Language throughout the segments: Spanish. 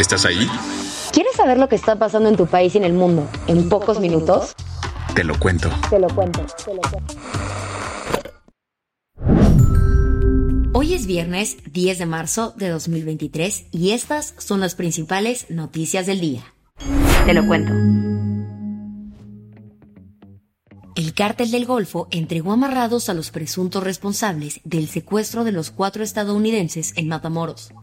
¿Estás ahí? ¿Quieres saber lo que está pasando en tu país y en el mundo en pocos minutos? Te lo cuento. Te lo cuento. Te lo cuento. Hoy es viernes 10 de marzo de 2023 y estas son las principales noticias del día. Te lo cuento. El cártel del Golfo entregó amarrados a los presuntos responsables del secuestro de los cuatro estadounidenses en Matamoros.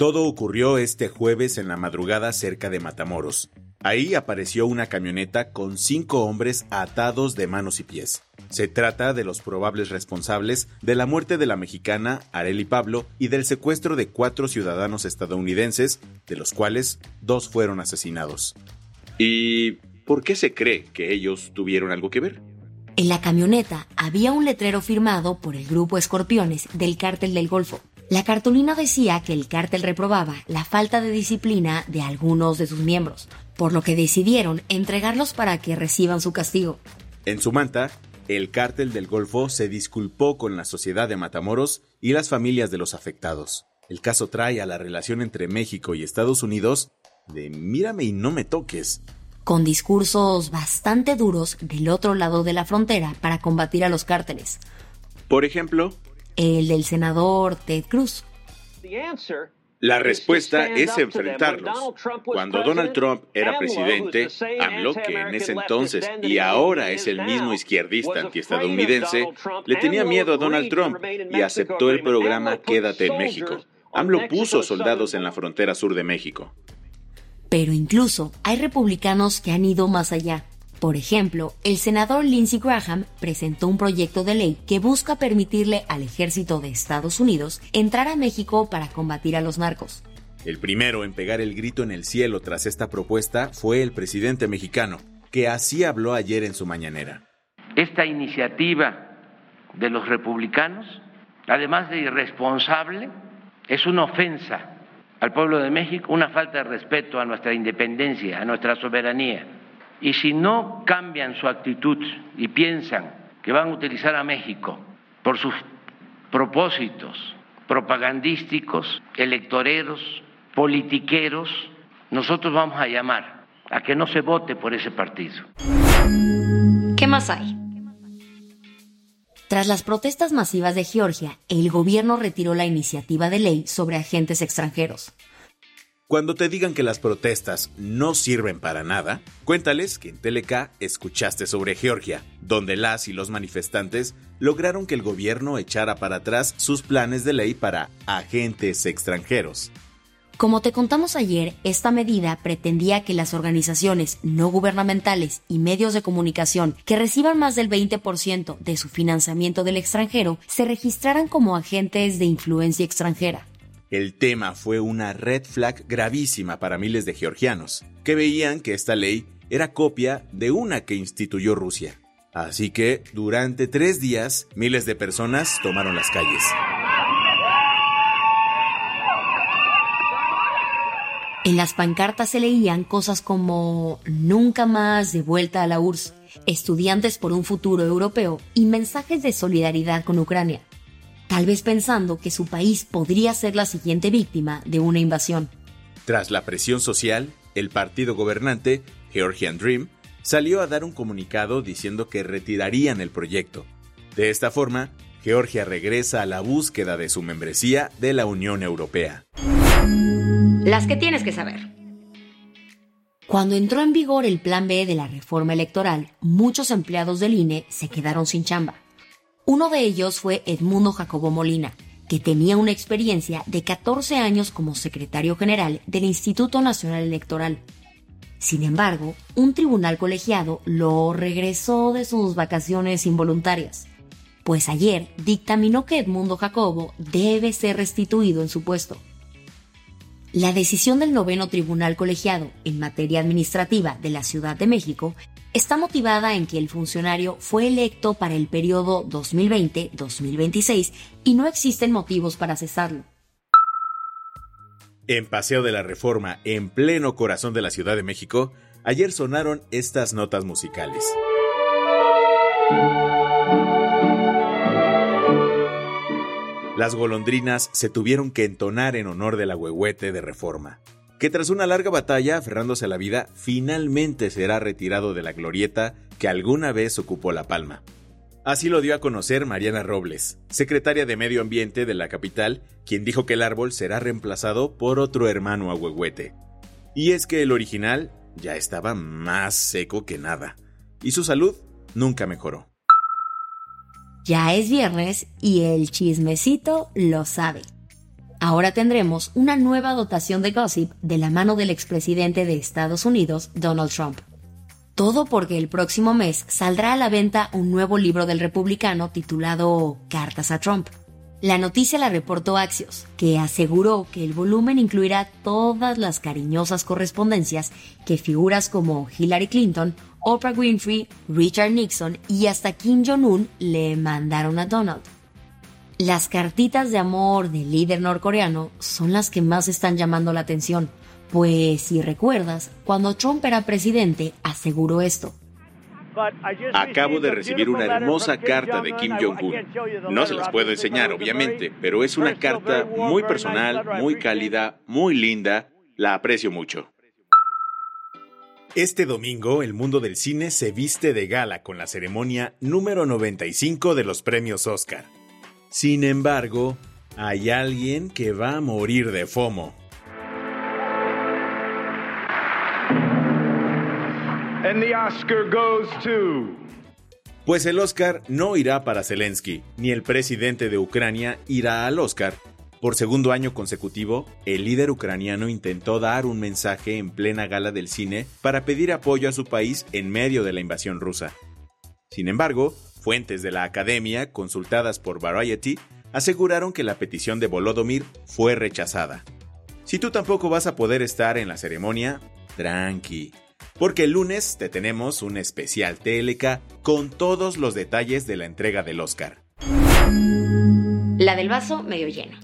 Todo ocurrió este jueves en la madrugada cerca de Matamoros. Ahí apareció una camioneta con cinco hombres atados de manos y pies. Se trata de los probables responsables de la muerte de la mexicana Areli Pablo y del secuestro de cuatro ciudadanos estadounidenses, de los cuales dos fueron asesinados. ¿Y por qué se cree que ellos tuvieron algo que ver? En la camioneta había un letrero firmado por el grupo Escorpiones del cártel del Golfo. La cartulina decía que el cártel reprobaba la falta de disciplina de algunos de sus miembros, por lo que decidieron entregarlos para que reciban su castigo. En su manta, el cártel del Golfo se disculpó con la sociedad de Matamoros y las familias de los afectados. El caso trae a la relación entre México y Estados Unidos de mírame y no me toques. con discursos bastante duros del otro lado de la frontera para combatir a los cárteles. Por ejemplo, El del senador Ted Cruz. la respuesta es enfrentarlos. Cuando Donald Trump era presidente, AMLO, que en ese entonces y ahora es el mismo izquierdista antiestadounidense, le tenía miedo a Donald Trump y aceptó el programa Quédate en México. AMLO puso soldados en la frontera sur de México. Pero incluso hay republicanos que han ido más allá. Por ejemplo, el senador Lindsey Graham presentó un proyecto de ley que busca permitirle al ejército de Estados Unidos entrar a México para combatir a los narcos. El primero en pegar el grito en el cielo tras esta propuesta fue el presidente mexicano, que así habló ayer en su mañanera. esta iniciativa de los republicanos, además de irresponsable, es una ofensa al pueblo de México, una falta de respeto a nuestra independencia, a nuestra soberanía. Y si no cambian su actitud y piensan que van a utilizar a México por sus propósitos propagandísticos, electoreros, politiqueros, nosotros vamos a llamar a que no se vote por ese partido. ¿Qué más hay? Tras las protestas masivas de Georgia, el gobierno retiró la iniciativa de ley sobre agentes extranjeros. Cuando te digan que las protestas no sirven para nada, cuéntales que en TLK escuchaste sobre Georgia, donde las y los manifestantes lograron que el gobierno echara para atrás sus planes de ley para agentes extranjeros. Como te contamos ayer, esta medida pretendía que las organizaciones no gubernamentales y medios de comunicación que reciban más del 20% de su financiamiento del extranjero se registraran como agentes de influencia extranjera. El tema fue una red flag gravísima para miles de georgianos, que veían que esta ley era copia de una que instituyó Rusia. Así que, durante tres días, miles de personas tomaron las calles. En las pancartas se leían cosas como nunca más de vuelta a la URSS, estudiantes por un futuro europeo y mensajes de solidaridad con Ucrania, tal vez pensando que su país podría ser la siguiente víctima de una invasión. Tras la presión social, el partido gobernante, Georgian Dream, salió a dar un comunicado diciendo que retirarían el proyecto. De esta forma, Georgia regresa a la búsqueda de su membresía de la Unión Europea. Las que tienes que saber. Cuando entró en vigor el Plan B de la reforma electoral, muchos empleados del INE se quedaron sin chamba. Uno de ellos fue Edmundo Jacobo Molina, que tenía una experiencia de 14 años como secretario general del Instituto Nacional Electoral. Sin embargo, un tribunal colegiado lo regresó de sus vacaciones involuntarias, pues ayer dictaminó que Edmundo Jacobo debe ser restituido en su puesto. La decisión del noveno tribunal colegiado en materia administrativa de la Ciudad de México está motivada en que el funcionario fue electo para el periodo 2020-2026 y no existen motivos para cesarlo. En Paseo de la Reforma, en pleno corazón de la Ciudad de México, ayer sonaron estas notas musicales. Las golondrinas se tuvieron que entonar en honor del agüehuete de Reforma, que tras una larga batalla aferrándose a la vida, finalmente será retirado de la glorieta que alguna vez ocupó La Palma. Así lo dio a conocer Mariana Robles, secretaria de Medio Ambiente de la capital, quien dijo que el árbol será reemplazado por otro hermano agüehuete. Y es que el original ya estaba más seco que nada, y su salud nunca mejoró. Ya es viernes y el chismecito lo sabe. Ahora tendremos una nueva dotación de gossip de la mano del expresidente de Estados Unidos, Donald Trump. Todo porque el próximo mes saldrá a la venta un nuevo libro del republicano titulado Cartas a Trump. La noticia la reportó Axios, que aseguró que el volumen incluirá todas las cariñosas correspondencias que figuras como Hillary Clinton, Oprah Winfrey, Richard Nixon y hasta Kim Jong-un le mandaron a Donald. Las cartitas de amor del líder norcoreano son las que más están llamando la atención, pues si recuerdas, cuando Trump era presidente aseguró esto. Acabo de recibir una hermosa carta de Kim Jong-un. No se las puedo enseñar, obviamente, pero es una carta muy personal, muy cálida, muy linda. La aprecio mucho. Este domingo, el mundo del cine se viste de gala con la ceremonia número 95 de los premios Oscar. Sin embargo, hay alguien que va a morir de FOMO. Pues el Oscar no irá para Zelensky, ni el presidente de Ucrania irá al Oscar. Por segundo año consecutivo, el líder ucraniano intentó dar un mensaje en plena gala del cine para pedir apoyo a su país en medio de la invasión rusa. Sin embargo, fuentes de la academia, consultadas por Variety, aseguraron que la petición de Volodymyr fue rechazada. Si tú tampoco vas a poder estar en la ceremonia, tranqui, porque el lunes te tenemos un especial TLK con todos los detalles de la entrega del Oscar. La del vaso medio lleno.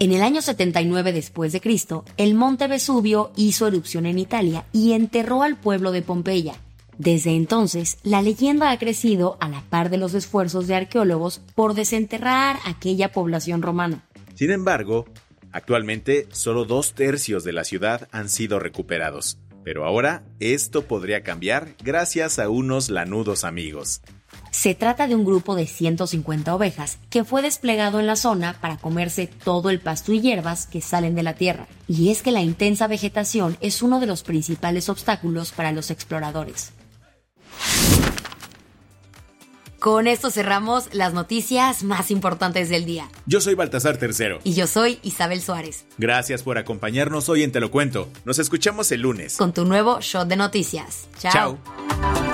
En el año 79 después de Cristo, el monte Vesubio hizo erupción en Italia y enterró al pueblo de Pompeya. Desde entonces, la leyenda ha crecido a la par de los esfuerzos de arqueólogos por desenterrar aquella población romana. Sin embargo, actualmente solo dos tercios de la ciudad han sido recuperados. Pero ahora esto podría cambiar gracias a unos lanudos amigos. Se trata de un grupo de 150 ovejas que fue desplegado en la zona para comerse todo el pasto y hierbas que salen de la tierra. Y es que la intensa vegetación es uno de los principales obstáculos para los exploradores. Con esto cerramos las noticias más importantes del día. Yo soy Baltasar Tercero. Y yo soy Isabel Suárez. Gracias por acompañarnos hoy en Te lo Cuento. Nos escuchamos el lunes. Con tu nuevo shot de noticias. Chao. Chao.